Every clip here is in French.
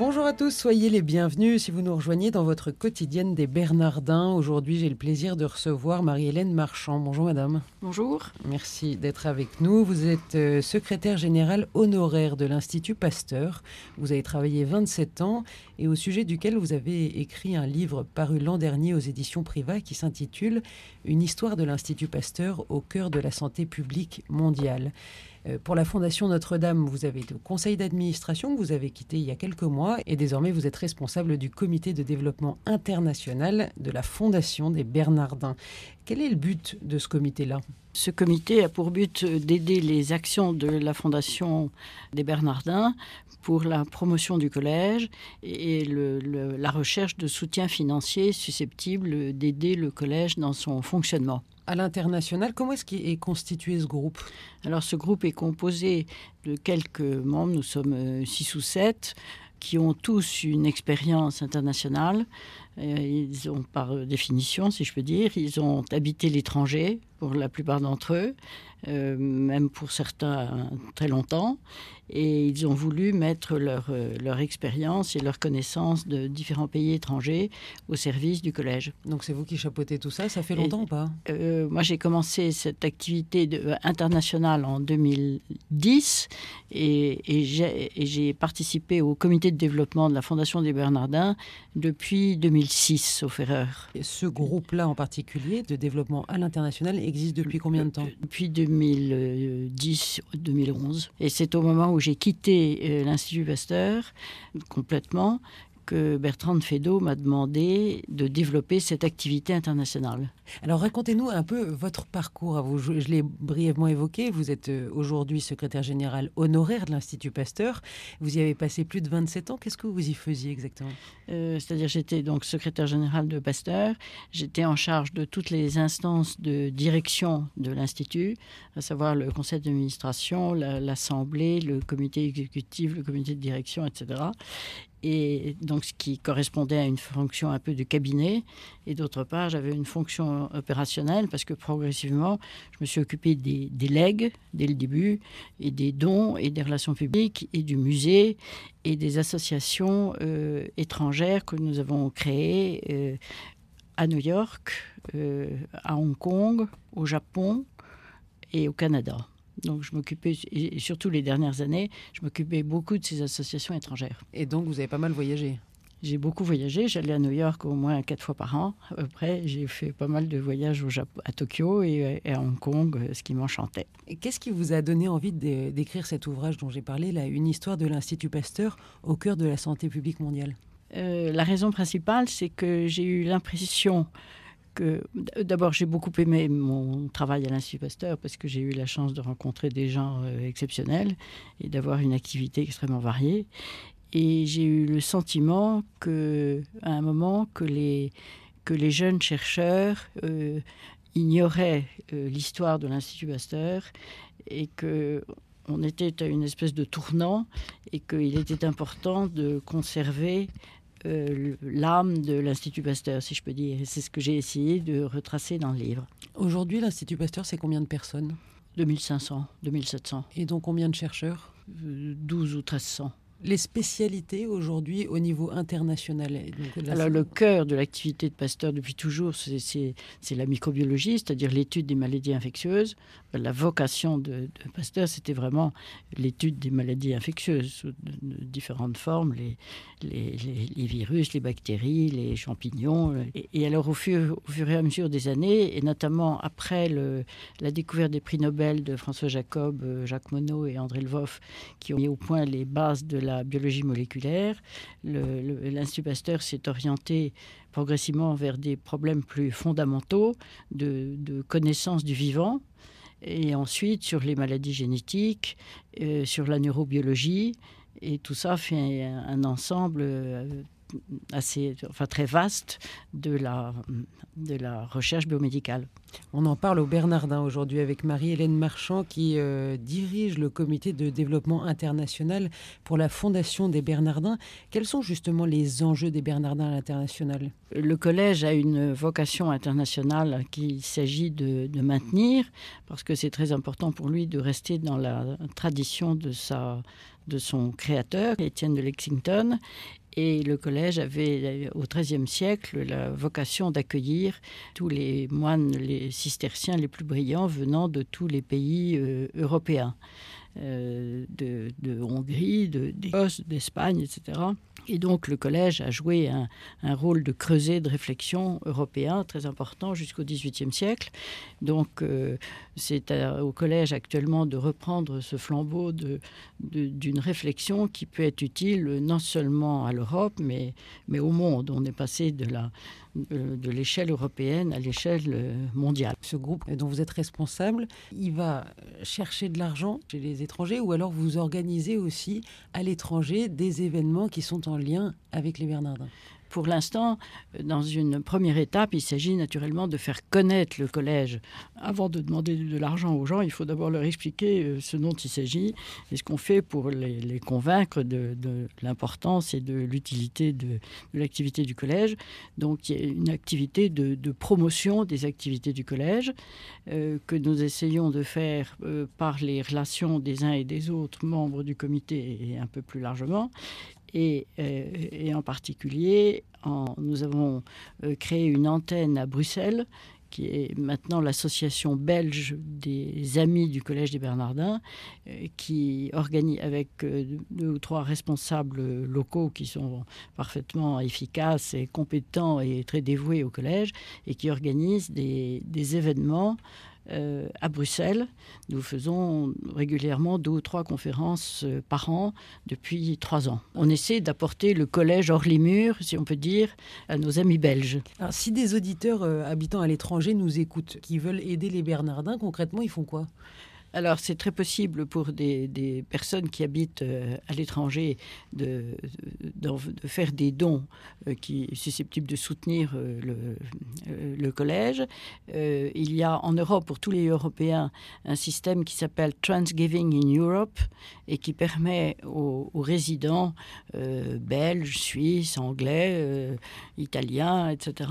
Bonjour à tous, soyez les bienvenus si vous nous rejoignez dans votre quotidienne des Bernardins. Aujourd'hui, j'ai le plaisir de recevoir Marie-Hélène Marchand. Bonjour madame. Bonjour. Merci d'être avec nous. Vous êtes euh, secrétaire générale honoraire de l'Institut Pasteur. Vous avez travaillé 27 ans et au sujet duquel vous avez écrit un livre paru l'an dernier aux éditions Privat qui s'intitule Une histoire de l'Institut Pasteur au cœur de la santé publique mondiale. Euh, pour la Fondation Notre-Dame, vous avez le conseil d'administration que vous avez quitté il y a quelques mois et désormais vous êtes responsable du comité de développement international de la Fondation des Bernardins. Quel est le but de ce comité-là? Ce comité a pour but d'aider les actions de la Fondation des Bernardins pour la promotion du collège et la recherche de soutien financier susceptible d'aider le collège dans son fonctionnement à l'international. Comment est-ce qu'est constitué ce groupe? Alors ce groupe est composé de quelques membres, nous sommes euh, six ou sept, qui ont tous une expérience internationale. Euh, ils ont, par définition, si je peux dire, ils ont habité l'étranger pour la plupart d'entre eux, euh, même pour certains très longtemps et ils ont voulu mettre leur, euh, leur expérience et leur connaissance de différents pays étrangers au service du collège. Donc c'est vous qui chapeautez tout ça, ça fait longtemps ou pas? euh, Moi j'ai commencé cette activité de, internationale en 2010 et, et j'ai participé au comité de développement de la Fondation des Bernardins depuis 2006, sauf erreur. Et ce groupe-là en particulier de développement à l'international existe depuis combien de temps? Depuis 2010-2011. Et c'est au moment où j'ai quitté euh, l'Institut Pasteur complètement que Bertrand Fedot m'a demandé de développer cette activité internationale. Alors racontez-nous un peu votre parcours à vous. Je, l'ai brièvement évoqué. Vous êtes euh, aujourd'hui secrétaire général honoraire de l'Institut Pasteur. Vous y avez passé plus de 27 ans. Qu'est-ce que vous y faisiez exactement? Euh, C'est-à-dire j'étais donc secrétaire général de Pasteur. J'étais en charge de toutes les instances de direction de l'Institut, à savoir le conseil d'administration, l'Assemblée, le comité exécutif, le comité de direction, etc et donc ce qui correspondait à une fonction un peu de cabinet. Et d'autre part, j'avais une fonction opérationnelle parce que progressivement, je me suis occupé des, des legs dès le début, et des dons, et des relations publiques, et du musée, et des associations euh, étrangères que nous avons créées euh, à New York, euh, à Hong Kong, au Japon et au Canada. Donc je m'occupais, et surtout les dernières années, je m'occupais beaucoup de ces associations étrangères. Et donc vous avez pas mal voyagé j'ai beaucoup voyagé. J'allais à New York au moins quatre fois par an. Après, j'ai fait pas mal de voyages au Japon, à Tokyo et, à Hong Kong, ce qui m'enchantait. Qu'est-ce qui vous a donné envie d'écrire cet ouvrage dont j'ai parlé, là, une histoire de l'Institut Pasteur au cœur de la santé publique mondiale? Euh, La raison principale, c'est que j'ai eu l'impression d'abord j'ai beaucoup aimé mon travail à l'Institut Pasteur parce que j'ai eu la chance de rencontrer des gens euh, exceptionnels et d'avoir une activité extrêmement variée. Et j'ai eu le sentiment que, à un moment, que les, que les jeunes chercheurs euh, ignoraient euh, l'histoire de l'Institut Pasteur et que on était à une espèce de tournant et qu'il était important de conserver euh, l'âme de l'Institut Pasteur, si je peux dire. C'est ce que j'ai essayé de retracer dans le livre. Aujourd'hui, l'Institut Pasteur, c'est combien de personnes? 2500, 2700. Et donc combien de chercheurs? 12 ou 1300 les spécialités aujourd'hui au niveau international Alors le cœur de l'activité de Pasteur depuis toujours, c'est la microbiologie, c'est-à-dire l'étude des maladies infectieuses. La vocation de, Pasteur, c'était vraiment l'étude des maladies infectieuses sous de, différentes formes, les, les, virus, les bactéries, les champignons. Et, alors au fur, au fur, et à mesure des années, et notamment après le, la découverte des prix Nobel de François Jacob, euh, Jacques Monod et André Lvoff, qui ont mis au point les bases de la la biologie moléculaire. L'Institut Pasteur s'est orienté progressivement vers des problèmes plus fondamentaux de, connaissance du vivant et ensuite sur les maladies génétiques, euh, sur la neurobiologie. Et tout ça fait un, ensemble euh, assez, enfin très vaste de la, de la recherche biomédicale. On en parle au Bernardin aujourd'hui avec Marie-Hélène Marchand qui euh, dirige le comité de développement international pour la Fondation des Bernardins. Quels sont justement les enjeux des Bernardins à l'international? Le collège a une vocation internationale qu'il s'agit de, de, maintenir parce que c'est très important pour lui de rester dans la tradition de, sa, de son créateur, Étienne de Lexington, et le collège avait, au XIIIe siècle, la vocation d'accueillir tous les moines, les cisterciens les plus brillants venant de tous les pays euh, européens, euh, de, de, Hongrie, d'Écosse, d'Espagne, etc. Et donc le collège a joué un, un, rôle de creuset de réflexion européen très important jusqu'au XVIIIe siècle. Donc euh, c'est au collège actuellement de reprendre ce flambeau d'une réflexion qui peut être utile non seulement à l'Europe, mais, au monde. On est passé de de l'échelle européenne à l'échelle euh, mondiale. Ce groupe dont vous êtes responsable, il va chercher de l'argent chez les étrangers ou alors vous organisez aussi à l'étranger des événements qui sont en lien avec les Bernardins? Pour l'instant, dans une première étape, il s'agit naturellement de faire connaître le collège. Avant de demander de l'argent aux gens, il faut d'abord leur expliquer euh, ce dont il s'agit et ce qu'on fait pour les, convaincre de, l'importance et de l'utilité de, l'activité du collège. Donc il y a une activité de, promotion des activités du collège euh, que nous essayons de faire euh, par les relations des uns et des autres membres du comité et un peu plus largement et, euh, et en particulier, nous avons euh, créé une antenne à Bruxelles qui est maintenant l'association belge des amis du Collège des Bernardins, euh, qui organise avec deux ou trois responsables locaux qui sont parfaitement efficaces et compétents et très dévoués au collège, et qui organise des événements euh, à Bruxelles. Nous faisons régulièrement deux ou trois conférences euh, par an depuis trois ans. On essaie d'apporter le collège hors les murs, si on peut dire, à nos amis belges. Alors, si des auditeurs euh, habitant à l'étranger nous écoutent, qui veulent aider les Bernardins, concrètement, ils font quoi? Alors c'est très possible pour des, personnes qui habitent euh, à l'étranger de, faire des dons euh, qui susceptibles de soutenir euh, le, euh, le collège. Il y a en Europe pour tous les Européens un système qui s'appelle Transgiving in Europe et qui permet aux, aux résidents belges, suisses, anglais, italiens, etc.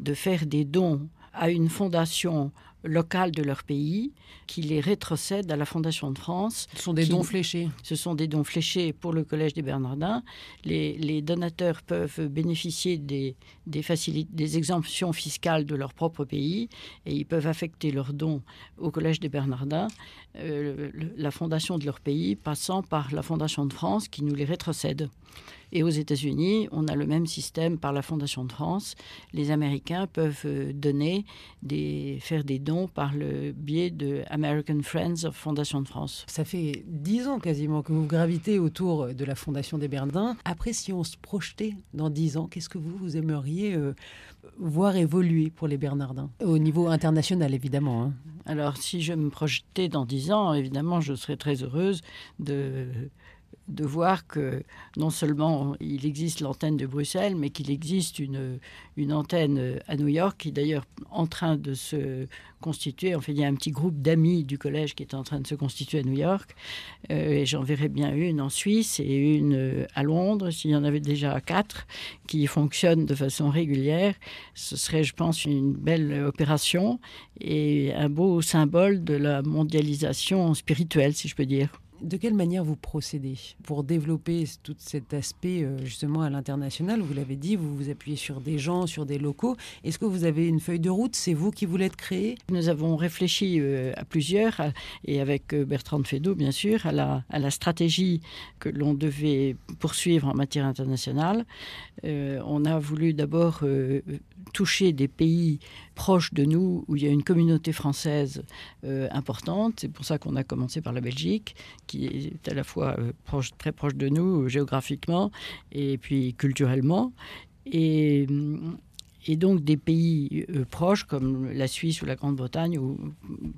de faire des dons à une fondation locales de leur pays qui les rétrocèdent à la Fondation de France. Ce sont des qui, dons fléchés. Ce sont des dons fléchés pour le Collège des Bernardins. Les, les donateurs peuvent bénéficier des, des, des exemptions fiscales de leur propre pays et ils peuvent affecter leurs dons au Collège des Bernardins, euh, la fondation de leur pays passant par la Fondation de France qui nous les rétrocède. Et aux États-Unis, on a le même système par la Fondation de France. Les Américains peuvent euh, donner des, faire des dons par le biais de American Friends of Fondation de France. Ça fait dix ans quasiment que vous gravitez autour de la Fondation des Bernardins. Après, si on se projetait dans dix ans, qu'est-ce que vous, vous aimeriez euh, voir évoluer pour les Bernardins? Au niveau international, évidemment. Hein. Alors, si je me projetais dans dix ans, évidemment, je serais très heureuse de de voir que non seulement il existe l'antenne de Bruxelles, mais qu'il existe une, une antenne à New York qui est d'ailleurs en train de se constituer. En fait, il y a un petit groupe d'amis du collège qui est en train de se constituer à New York. Euh, et j'en verrai bien une en Suisse et une à Londres. S'il y en avait déjà quatre qui fonctionnent de façon régulière, ce serait, je pense, une belle opération et un beau symbole de la mondialisation spirituelle, si je peux dire de quelle manière vous procédez pour développer tout cet aspect euh, justement à l'international? Vous l'avez dit, vous vous appuyez sur des gens, sur des locaux. Est-ce que vous avez une feuille de route? C'est vous qui voulez créé? Nous avons réfléchi euh, à plusieurs, et avec euh, Bertrand Fédot, bien sûr, à la, stratégie que l'on devait poursuivre en matière internationale. Euh, on a voulu d'abord euh, toucher des pays proches de nous où il y a une communauté française euh, importante. C'est pour ça qu'on a commencé par la Belgique, qui est à la fois euh, très proche de nous euh, géographiquement et puis culturellement. Et, et donc des pays euh, proches comme la Suisse ou la Grande-Bretagne, où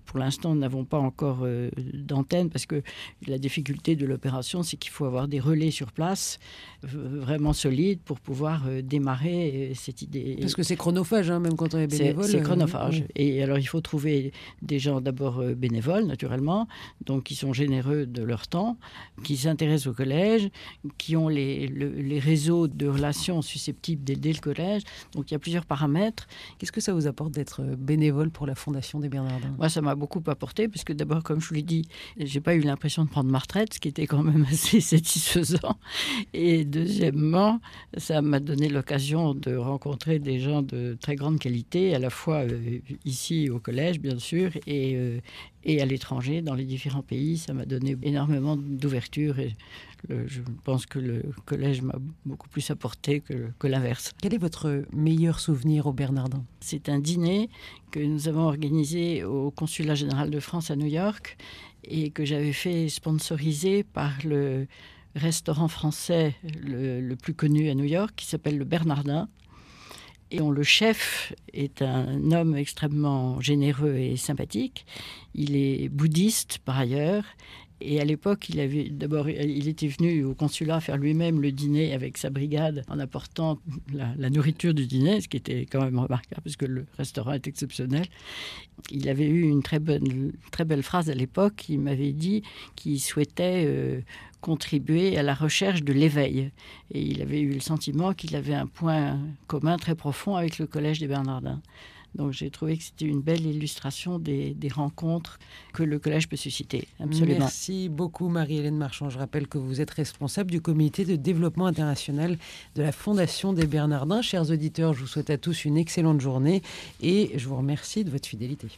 pour l'instant nous n'avons pas encore euh, d'antenne, parce que la difficulté de l'opération, c'est qu'il faut avoir des relais sur place vraiment solides pour pouvoir euh, démarrer cette idée. Parce que c'est chronophage, hein, même quand on est bénévole. C'est chronophage. Et alors il faut trouver des gens d'abord bénévoles, naturellement, donc qui sont généreux de leur temps, qui s'intéressent au collège, qui ont les, les réseaux de relations susceptibles d'aider le collège. Donc il y a plusieurs paramètres. Qu'est-ce que ça vous apporte d'être bénévole pour la Fondation des Bernardins? Moi, ça m'a beaucoup apporté, parce que d'abord, comme je vous l'ai dit, j'ai pas eu l'impression de prendre ma retraite, ce qui était quand même assez satisfaisant. Et deuxièmement, ça m'a donné l'occasion de rencontrer des gens de très grande qualité, à la fois euh, ici au collège, bien sûr, et, euh, et à l'étranger, dans les différents pays. Ça m'a donné énormément d'ouverture je pense que le collège m'a beaucoup plus apporté que, que l'inverse. Quel est votre meilleur souvenir au Bernardin? C'est un dîner que nous avons organisé au Consulat général de France à New York et que j'avais fait sponsoriser par le restaurant français le, le plus connu à New York qui s'appelle le Bernardin et on, le chef est un homme extrêmement généreux et sympathique. Il est bouddhiste par ailleurs. Et à l'époque, il avait d'abord, il était venu au consulat faire lui-même le dîner avec sa brigade en apportant la, nourriture du dîner, ce qui était quand même remarquable parce que le restaurant est exceptionnel. Il avait eu une très bonne, très belle phrase à l'époque. Il m'avait dit qu'il souhaitait euh, contribuer à la recherche de l'éveil. Et il avait eu le sentiment qu'il avait un point commun très profond avec le Collège des Bernardins. Donc j'ai trouvé que c'était une belle illustration des, rencontres que le collège peut susciter. Absolument. Merci beaucoup Marie-Hélène Marchand. Je rappelle que vous êtes responsable du comité de développement international de la Fondation des Bernardins. Chers auditeurs, je vous souhaite à tous une excellente journée et je vous remercie de votre fidélité.